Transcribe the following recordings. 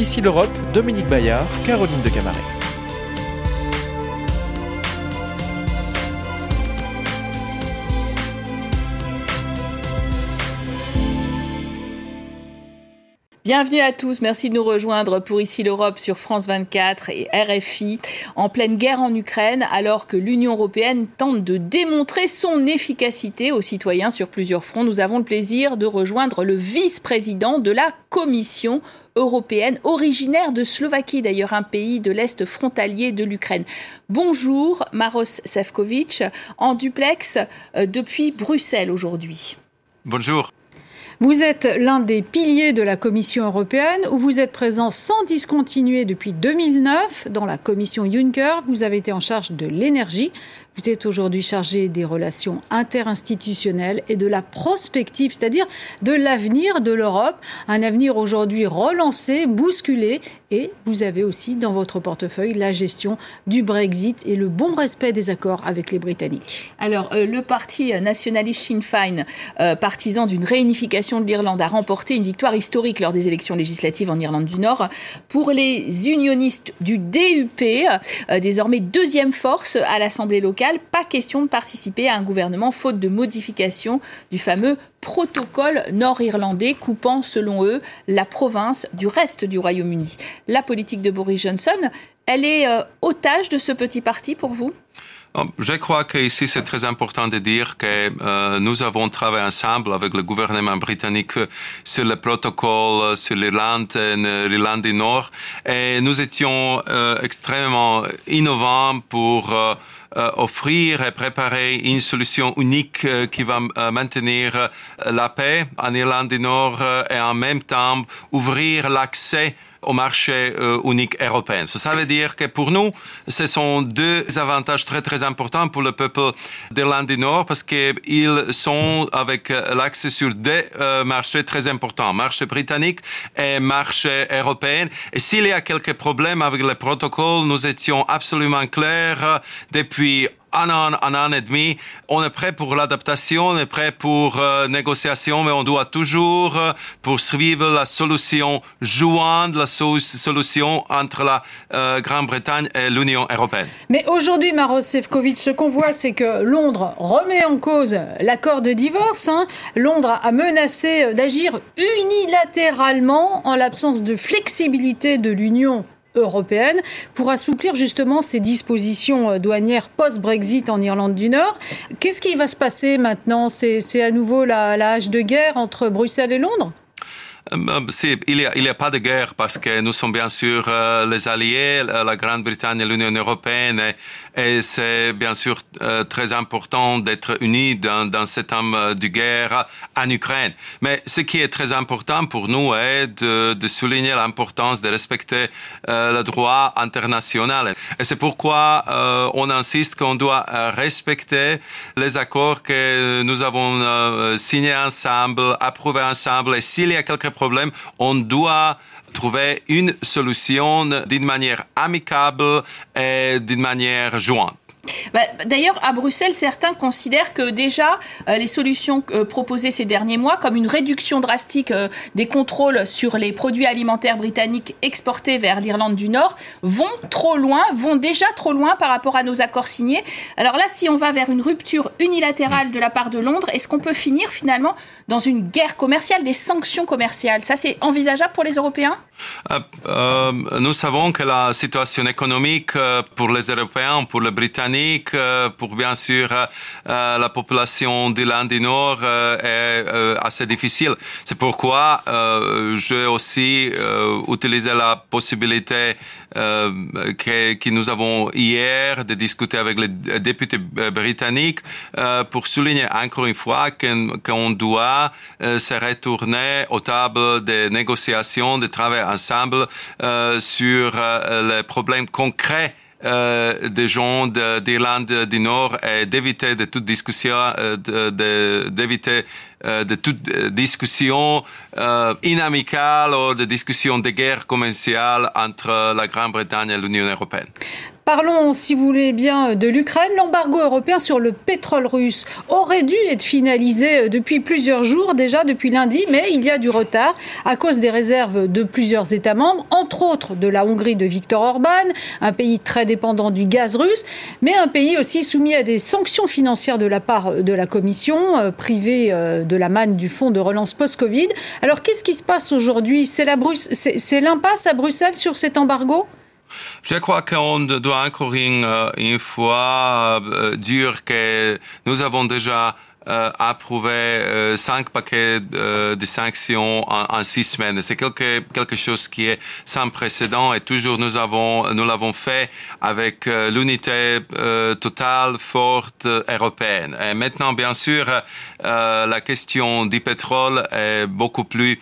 Ici l'Europe, Dominique Bayard, Caroline de Camaret. Bienvenue à tous, merci de nous rejoindre pour Ici l'Europe sur France 24 et RFI en pleine guerre en Ukraine alors que l'Union européenne tente de démontrer son efficacité aux citoyens sur plusieurs fronts. Nous avons le plaisir de rejoindre le vice-président de la Commission européenne, originaire de Slovaquie d'ailleurs, un pays de l'Est frontalier de l'Ukraine. Bonjour Maros Sefcovic, en duplex euh, depuis Bruxelles aujourd'hui. Bonjour. Vous êtes l'un des piliers de la Commission européenne où vous êtes présent sans discontinuer depuis 2009 dans la Commission Juncker. Vous avez été en charge de l'énergie. Vous êtes aujourd'hui chargé des relations interinstitutionnelles et de la prospective, c'est-à-dire de l'avenir de l'Europe, un avenir aujourd'hui relancé, bousculé, et vous avez aussi dans votre portefeuille la gestion du Brexit et le bon respect des accords avec les Britanniques. Alors, euh, le parti nationaliste Sinn Féin, euh, partisan d'une réunification de l'Irlande, a remporté une victoire historique lors des élections législatives en Irlande du Nord. Pour les unionistes du DUP, euh, désormais deuxième force à l'Assemblée locale, pas question de participer à un gouvernement faute de modification du fameux protocole nord-irlandais coupant, selon eux, la province du reste du Royaume-Uni. La politique de Boris Johnson, elle est euh, otage de ce petit parti pour vous? Oh, je crois qu'ici, c'est très important de dire que euh, nous avons travaillé ensemble avec le gouvernement britannique sur le protocole sur l'Irlande l'Irlande du Nord. Et nous étions euh, extrêmement innovants pour euh, offrir et préparer une solution unique euh, qui va euh, maintenir la paix en Irlande du Nord et en même temps ouvrir l'accès au marché euh, unique européen. Ça veut dire que pour nous, ce sont deux avantages très très importants pour le peuple d'Irlande du Nord parce qu'ils sont avec euh, l'accès sur deux euh, marchés très importants, marché britannique et marché européen. Et s'il y a quelques problèmes avec le protocole, nous étions absolument clairs depuis un an, un an et demi. On est prêt pour l'adaptation, on est prêt pour euh, négociation, mais on doit toujours euh, poursuivre la solution jointe, la solution entre la euh, Grande-Bretagne et l'Union européenne. Mais aujourd'hui, Maros Sefcovic, ce qu'on voit, c'est que Londres remet en cause l'accord de divorce. Hein. Londres a menacé d'agir unilatéralement en l'absence de flexibilité de l'Union européenne pour assouplir justement ces dispositions euh, douanières post-Brexit en Irlande du Nord. Qu'est-ce qui va se passer maintenant? C'est à nouveau la, la hache de guerre entre Bruxelles et Londres? Euh, il n'y a, il a, pas de guerre parce que nous sommes bien sûr euh, les alliés, la Grande-Bretagne et l'Union européenne, et, c'est bien sûr euh, très important d'être unis dans, dans cet temps de guerre en Ukraine. Mais ce qui est très important pour nous est de, de souligner l'importance de respecter le droit international. Et c'est pourquoi on insiste qu'on doit respecter les accords que nous avons signés ensemble, approuvés ensemble, et s'il y a quelques problème, on doit trouver une solution d'une manière amicable et d'une manière jointe. Bah, d'ailleurs, à Bruxelles, certains considèrent que déjà euh, les solutions euh, proposées ces derniers mois, comme une réduction drastique euh, des contrôles sur les produits alimentaires britanniques exportés vers l'Irlande du Nord, vont trop loin, vont déjà trop loin par rapport à nos accords signés. Alors là, si on va vers une rupture unilatérale de la part de Londres, est-ce qu'on peut finir finalement dans une guerre commerciale, des sanctions commerciales? Ça, c'est envisageable pour les Européens? Nous savons que la situation économique pour les Européens, pour les Britanniques, euh, pour bien sûr euh, euh, la population d'Irlande du Nord est assez difficile. C'est pourquoi j'ai aussi utilisé la possibilité que, que, nous avons hier de discuter avec les députés britanniques pour souligner encore une fois qu'on doit se retourner aux tables de négociations, de travailler ensemble sur les problèmes concrets euh, des gens d'Irlande du Nord et d'éviter de toute discussion, euh, d'éviter euh, de, toute discussion inamicale ou de discussion de guerre commerciale entre la Grande-Bretagne et l'Union européenne. Parlons, si vous voulez bien, de l'Ukraine. L'embargo européen sur le pétrole russe aurait dû être finalisé depuis plusieurs jours, déjà depuis lundi, mais il y a du retard à cause des réserves de plusieurs États membres, entre autres de la Hongrie de Viktor Orban, un pays très dépendant du gaz russe, mais un pays aussi soumis à des sanctions financières de la part de la Commission, euh, privée euh, de la manne du fonds de relance post-Covid. Alors qu'est-ce qui se passe aujourd'hui? C'est l'impasse à Bruxelles sur cet embargo? Je crois qu'on doit encore une, une fois euh, dire que nous avons déjà euh, approuvé euh, cinq paquets euh, de sanctions en, en six semaines. C'est quelque, quelque chose qui est sans précédent et toujours nous avons nous l'avons fait avec euh, l'unité totale forte européenne. Et maintenant, bien sûr, la question du pétrole est beaucoup plus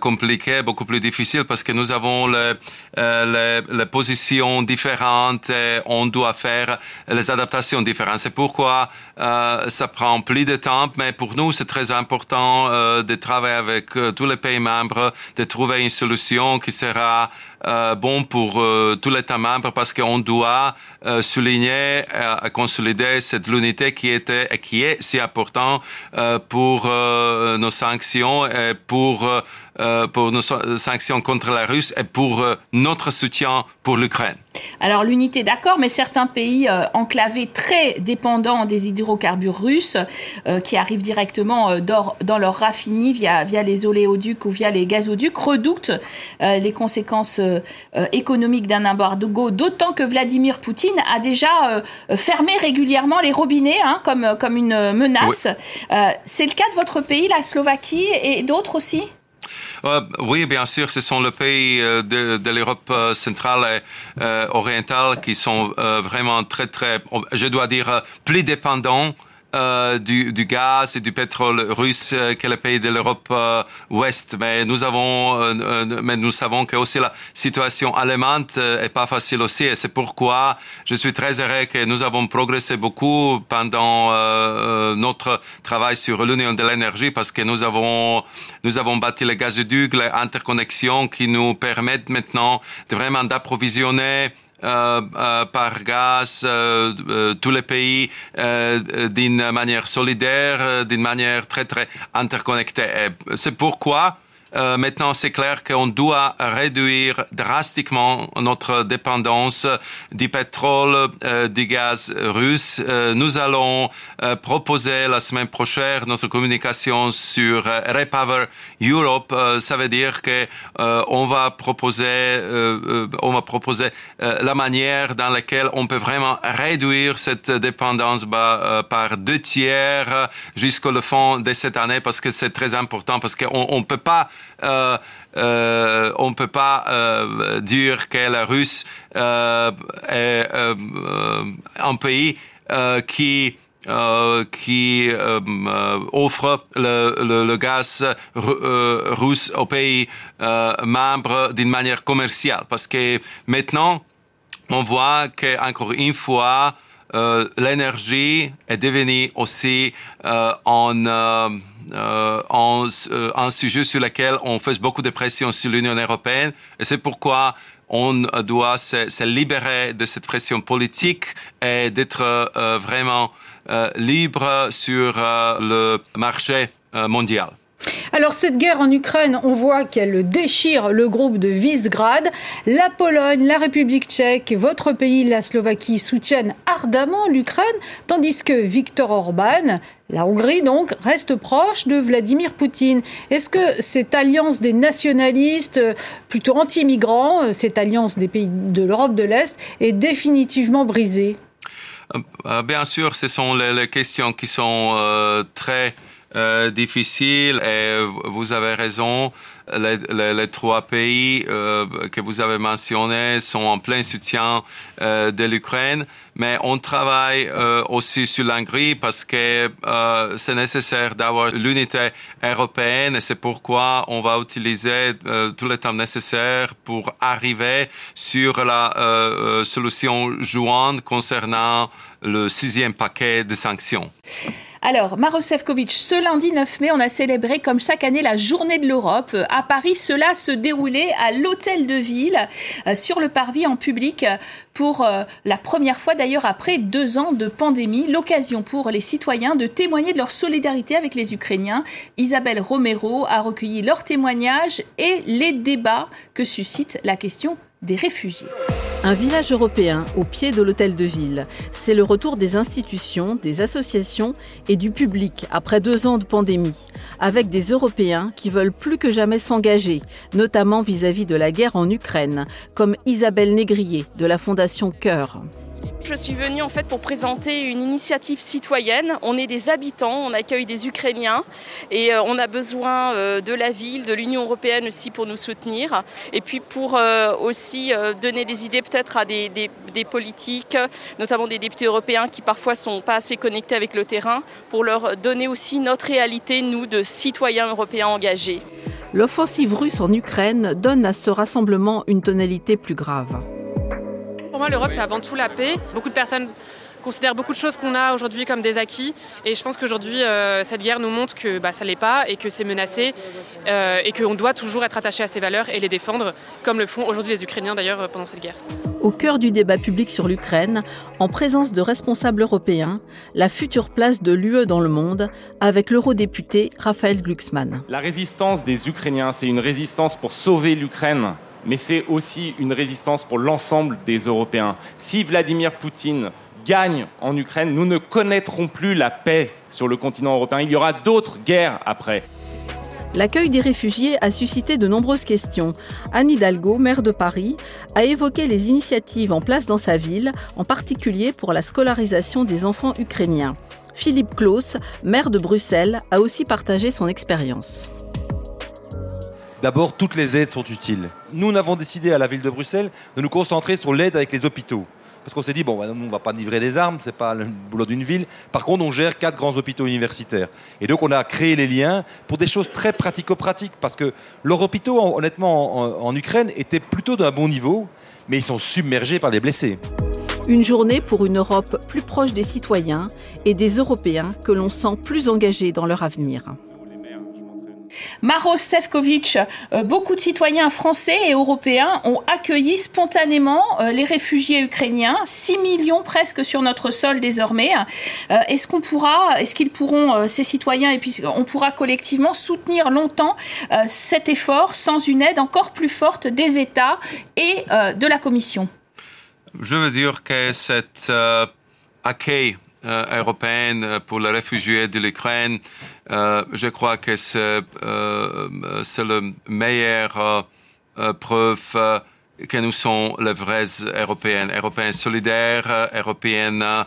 compliquée, beaucoup plus difficile parce que nous avons les, les, les positions différentes et on doit faire les adaptations différentes. C'est pourquoi ça prend plus de temps, mais pour nous, c'est très important euh, de travailler avec euh, tous les pays membres, de trouver une solution qui sera euh, bon pour euh, tous les États membres parce qu'on doit souligner et consolider cette unité qui était et qui est si important pour nos sanctions et pour pour nos sanctions contre la Russie et pour notre soutien pour l'Ukraine. Alors l'unité, d'accord, mais certains pays enclavés très dépendants des hydrocarbures russes qui arrivent directement dans, dans leurs raffineries via, via les oléoducs ou via les gazoducs redoutent les conséquences euh, économique d'un embargo, d'autant que Vladimir Poutine a déjà euh, fermé régulièrement les robinets hein, comme, comme une menace. Euh, c'est le cas de votre pays, la Slovaquie, et d'autres aussi? Oui, bien sûr, ce sont les pays de, de l'Europe centrale et orientale qui sont vraiment très, très, je dois dire, plus dépendants euh, du, du, gaz et du pétrole russe euh, que les pays de l'Europe euh, ouest. Mais nous avons, mais nous savons que aussi la situation allemande est pas facile aussi. Et c'est pourquoi je suis très heureux que nous avons progressé beaucoup pendant notre travail sur l'union de l'énergie parce que nous avons, nous avons bâti les gazoducs, les interconnexions qui nous permettent maintenant de vraiment d'approvisionner euh, euh, par gaz euh, tous les pays d'une manière solidaire, d'une manière très très interconnectée. C'est pourquoi euh, maintenant, c'est clair qu'on doit réduire drastiquement notre dépendance du pétrole, euh, du gaz russe. Euh, nous allons euh, proposer la semaine prochaine notre communication sur Repower Europe. ça veut dire que on va proposer, on va proposer la manière dans laquelle on peut vraiment réduire cette dépendance bah, par deux tiers jusqu'au fond de cette année parce que c'est très important parce qu'on ne peut pas euh, euh, on ne peut pas euh, dire que la Russie est un pays qui offre le, le, gaz russe aux pays membres d'une manière commerciale. Parce que maintenant, on voit qu'encore une fois, euh, l'énergie est devenue aussi euh, en, euh, en, un sujet sur lequel on fait beaucoup de pression sur l'Union européenne. Et c'est pourquoi on doit se, se, libérer de cette pression politique et d'être vraiment libre sur le marché mondial. Alors cette guerre en Ukraine, on voit qu'elle déchire le groupe de Visegrad. La Pologne, la République tchèque, votre pays, la Slovaquie, soutiennent ardemment l'Ukraine, tandis que Viktor Orban, la Hongrie donc, reste proche de Vladimir Poutine. Est-ce que cette alliance des nationalistes, plutôt anti-migrants, cette alliance des pays de l'Europe de l'Est, est définitivement brisée? Euh, Bien sûr, ce sont les, questions qui sont euh, très euh, difficile et vous avez raison. Les, trois pays euh, que vous avez mentionnés sont en plein soutien euh, de l'Ukraine, mais on travaille aussi sur l'Hongrie parce que c'est nécessaire d'avoir l'unité européenne et c'est pourquoi on va utiliser tout le temps nécessaire pour arriver sur la solution jointe concernant le sixième paquet de sanctions. Alors, Marosevkovic, ce lundi 9 mai, on a célébré comme chaque année la journée de l'Europe. À Paris, cela se déroulait à l'hôtel de ville, euh, sur le parvis en public, pour euh, la première fois d'ailleurs après deux ans de pandémie. L'occasion pour les citoyens de témoigner de leur solidarité avec les Ukrainiens. Isabelle Romero a recueilli leurs témoignages et les débats que suscite la question des réfugiés. Un village européen au pied de l'hôtel de ville. C'est le retour des institutions, des associations et du public après deux ans de pandémie, avec des Européens qui veulent plus que jamais s'engager, notamment vis-à-vis de la guerre en Ukraine, comme Isabelle Négrier de la Fondation Cœur. Je suis venue en fait pour présenter une initiative citoyenne. On est des habitants, on accueille des Ukrainiens et euh, on a besoin euh, de la ville, de l'Union européenne aussi pour nous soutenir et puis pour euh, aussi donner des idées peut-être à des, des, politiques, notamment des députés européens qui parfois sont pas assez connectés avec le terrain, pour leur donner aussi notre réalité, nous, de citoyens européens engagés. L'offensive russe en Ukraine donne à ce rassemblement une tonalité plus grave. Moi, l'Europe, c'est avant tout la paix. Beaucoup de personnes considèrent beaucoup de choses qu'on a aujourd'hui comme des acquis. Et je pense qu'aujourd'hui, euh, cette guerre nous montre que bah, ça ne l'est pas et que c'est menacé euh, et qu'on doit toujours être attaché à ces valeurs et les défendre, comme le font aujourd'hui les Ukrainiens d'ailleurs pendant cette guerre. Au cœur du débat public sur l'Ukraine, en présence de responsables européens, la future place de l'UE dans le monde, avec l'eurodéputé Raphaël Glucksmann. La résistance des Ukrainiens, c'est une résistance pour sauver l'Ukraine mais c'est aussi une résistance pour l'ensemble des Européens. Si Vladimir Poutine gagne en Ukraine, nous ne connaîtrons plus la paix sur le continent européen. Il y aura d'autres guerres après. L'accueil des réfugiés a suscité de nombreuses questions. Anne Hidalgo, maire de Paris, a évoqué les initiatives en place dans sa ville, en particulier pour la scolarisation des enfants ukrainiens. Philippe Claus, maire de Bruxelles, a aussi partagé son expérience. D'abord, toutes les aides sont utiles. Nous, avons décidé à la ville de Bruxelles de nous concentrer sur l'aide avec les hôpitaux. Parce qu'on s'est dit, bon, bah, on ne va pas livrer des armes, ce n'est pas le boulot d'une ville. Par contre, on gère quatre grands hôpitaux universitaires. Et donc, on a créé les liens pour des choses très pratico-pratiques. Parce que leurs hôpitaux, honnêtement, en Ukraine, étaient plutôt d'un bon niveau, mais ils sont submergés par les blessés. Une journée pour une Europe plus proche des citoyens et des Européens que l'on sent plus engagés dans leur avenir. Maros Sefcovic, euh, beaucoup de citoyens français et européens ont accueilli spontanément euh, les réfugiés ukrainiens, 6 millions presque sur notre sol désormais. Euh, est-ce qu'on pourra, est-ce qu'ils pourront, ces citoyens, et puis on pourra collectivement soutenir longtemps cet effort sans une aide encore plus forte des États et de la Commission? Je veux dire que cet accueil européenne euh, pour les réfugiés de l'Ukraine. Euh, je crois que c'est la meilleure preuve que nous sommes les vrais Européens, Européens solidaires, Européens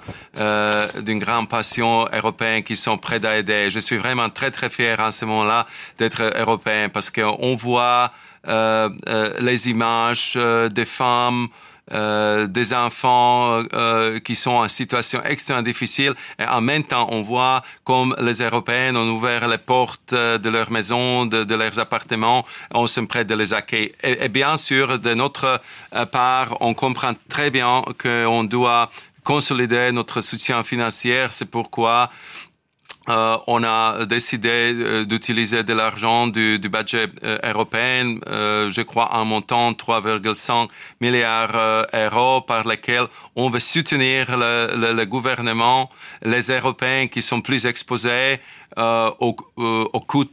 d'une grande passion, Européens qui sont prêts à aider. Je suis vraiment très très fier en ce moment-là d'être Européen parce qu'on voit les images des femmes euh, des enfants euh, qui sont en situation extrêmement difficile. Et en même temps, on voit comme les Européens ont ouvert les portes de leurs maisons, de, leurs appartements, on se prête de les accueillir. Et, bien sûr, de notre euh, part, on comprend très bien qu'on doit consolider notre soutien financier. C'est pourquoi euh, on a décidé euh, d'utiliser de l'argent du, du, budget euh, européen, je crois en montant 3,5 milliards d'euros par lesquels on veut soutenir le, le, gouvernement, les Européens qui sont plus exposés au, au, coût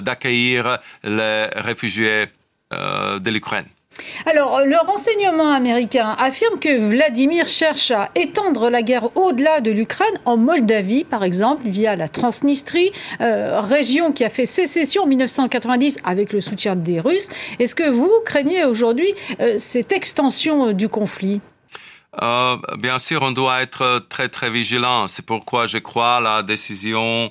d'accueillir les réfugiés de l'Ukraine. Alors, le renseignement américain affirme que Vladimir cherche à étendre la guerre au-delà de l'Ukraine, en Moldavie par exemple, via la Transnistrie, euh, région qui a fait sécession en 1990 avec le soutien des Russes. Est-ce que vous craignez aujourd'hui euh, cette extension du conflit? Euh, Bien sûr, on doit être très très vigilant. C'est pourquoi je crois la décision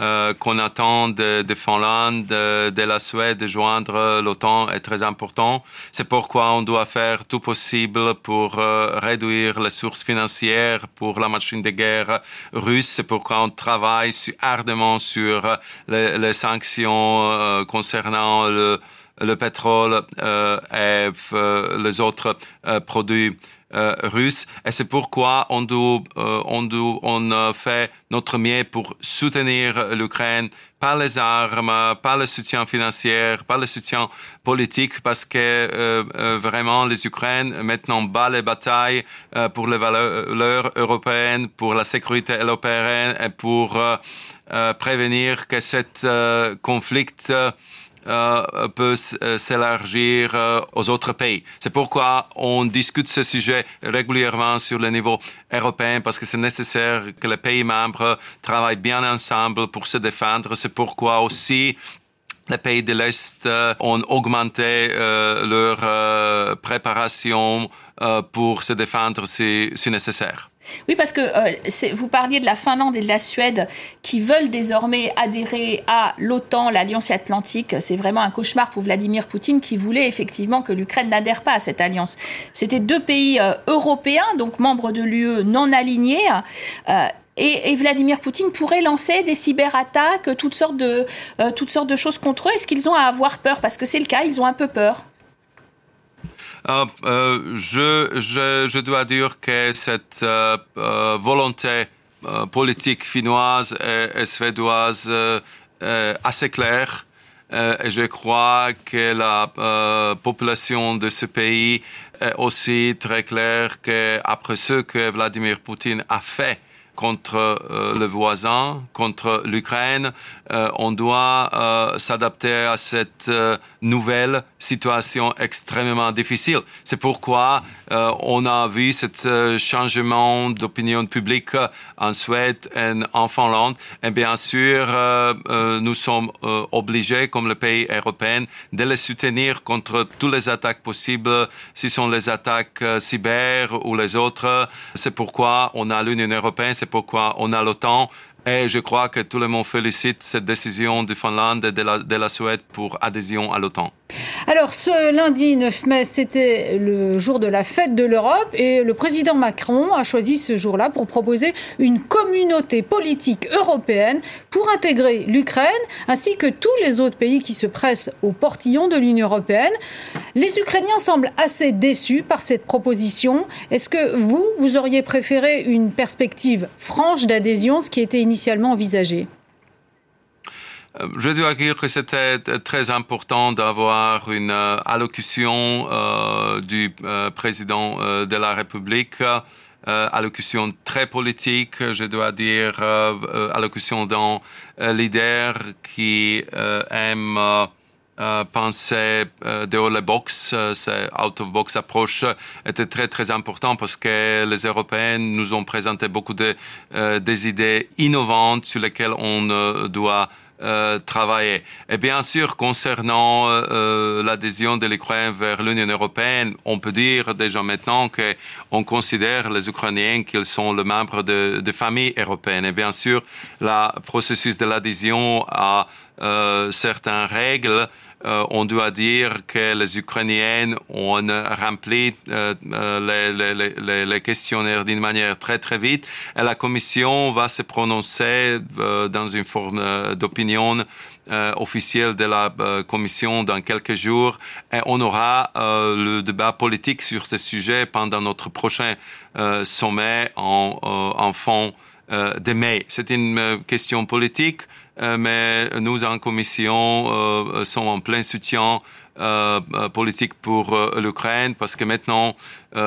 euh, qu'on attend de, de Finlande, de, de, la Suède de joindre l'OTAN est très important. C'est pourquoi on doit faire tout possible pour euh, réduire les sources financières pour la machine de guerre russe. C'est pourquoi on travaille ardemment sur les, les sanctions euh, concernant le, le pétrole et les autres produits russe. Et c'est pourquoi on, doit, on, doit, on fait notre mieux pour soutenir l'Ukraine par les armes, par le soutien financier, par le soutien politique, parce que vraiment les Ukrainiens maintenant battent les batailles pour les valeurs européennes, pour la sécurité européenne et pour prévenir que cet conflit euh, peut euh, s'élargir euh, aux autres pays. C'est pourquoi on discute ce sujet régulièrement sur le niveau européen parce que c'est nécessaire que les pays membres travaillent bien ensemble pour se défendre. C'est pourquoi aussi les pays de l'Est ont augmenté leur préparation pour se défendre si nécessaire. Oui, parce que euh, vous parliez de la Finlande et de la Suède qui veulent désormais adhérer à l'OTAN, l'Alliance atlantique. C'est vraiment un cauchemar pour Vladimir Poutine qui voulait effectivement que l'Ukraine n'adhère pas à cette alliance. C'était deux pays euh, européens, donc membres de l'UE non alignés. Euh, et, Vladimir Poutine pourrait lancer des cyberattaques, toutes sortes de, toutes sortes de choses contre eux. Est-ce qu'ils ont à avoir peur? Parce que c'est le cas, ils ont un peu peur. Euh, euh, je, je, je, dois dire que cette euh, volonté politique finnoise et, suédoise est assez claire. et je crois que la population de ce pays est aussi très claire qu'après ce que Vladimir Poutine a fait contre euh, le voisin, contre l'Ukraine. Euh, on doit euh, s'adapter à cette nouvelle situation extrêmement difficile. C'est pourquoi on a vu ce changement d'opinion publique en Suède et en Finlande. Et bien sûr, nous sommes obligés, comme le pays européen, de les soutenir contre toutes les attaques possibles, si ce sont les attaques cyber ou les autres. C'est pourquoi on a l'Union européenne c'est pourquoi on a l'OTAN. Et je crois que tout le monde félicite cette décision de Finlande et de la, de la Suède pour adhésion à l'OTAN. Alors, ce lundi 9 mai, c'était le jour de la fête de l'Europe et le président Macron a choisi ce jour-là pour proposer une communauté politique européenne pour intégrer l'Ukraine ainsi que tous les autres pays qui se pressent au portillon de l'Union européenne. Les Ukrainiens semblent assez déçus par cette proposition. Est-ce que vous, vous auriez préféré une perspective franche d'adhésion, ce qui était euh, je dois dire que c'était très important d'avoir une euh, allocution euh, du président de la République, allocution très politique, je dois dire, allocution d'un leader qui aime penser dehors la box, cette out-of-box approche était très très important parce que les Européens nous ont présenté beaucoup de des idées innovantes sur lesquelles on doit euh, travailler. Et bien sûr, concernant euh, euh, l'adhésion de l'Ukraine vers l'Union européenne, on peut dire déjà maintenant qu'on considère les Ukrainiens qu'ils sont le membre de, de famille européenne. Et bien sûr, le processus de l'adhésion a certaines règles euh, on doit dire que les Ukrainiens ont rempli euh, les, questionnaires d'une manière très très vite et la Commission va se prononcer euh, dans une forme d'opinion officielle de la Commission dans quelques jours et on aura le débat politique sur ce sujet pendant notre prochain sommet en, en fond de mai. C'est une question politique. Euh, mais nous, en commission, euh, sommes en plein soutien euh, politique pour l'Ukraine parce que maintenant,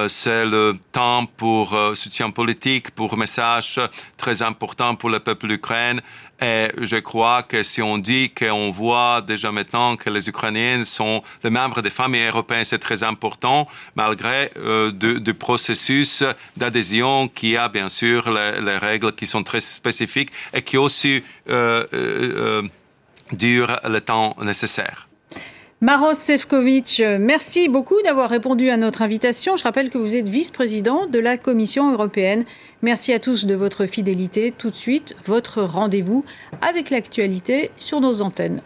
c'est le temps pour soutien politique, pour message très important pour le peuple ukrainien. Et je crois que si on dit qu'on voit déjà maintenant que les Ukrainiens sont les membres des familles européennes, c'est très important, malgré euh, du, processus d'adhésion qui a bien sûr les, règles qui sont très spécifiques et qui aussi euh, euh, durent le temps nécessaire. Maros Sefcovic, merci beaucoup d'avoir répondu à notre invitation. Je rappelle que vous êtes vice-président de la Commission européenne. Merci à tous de votre fidélité. Tout de suite, votre rendez-vous avec l'actualité sur nos antennes.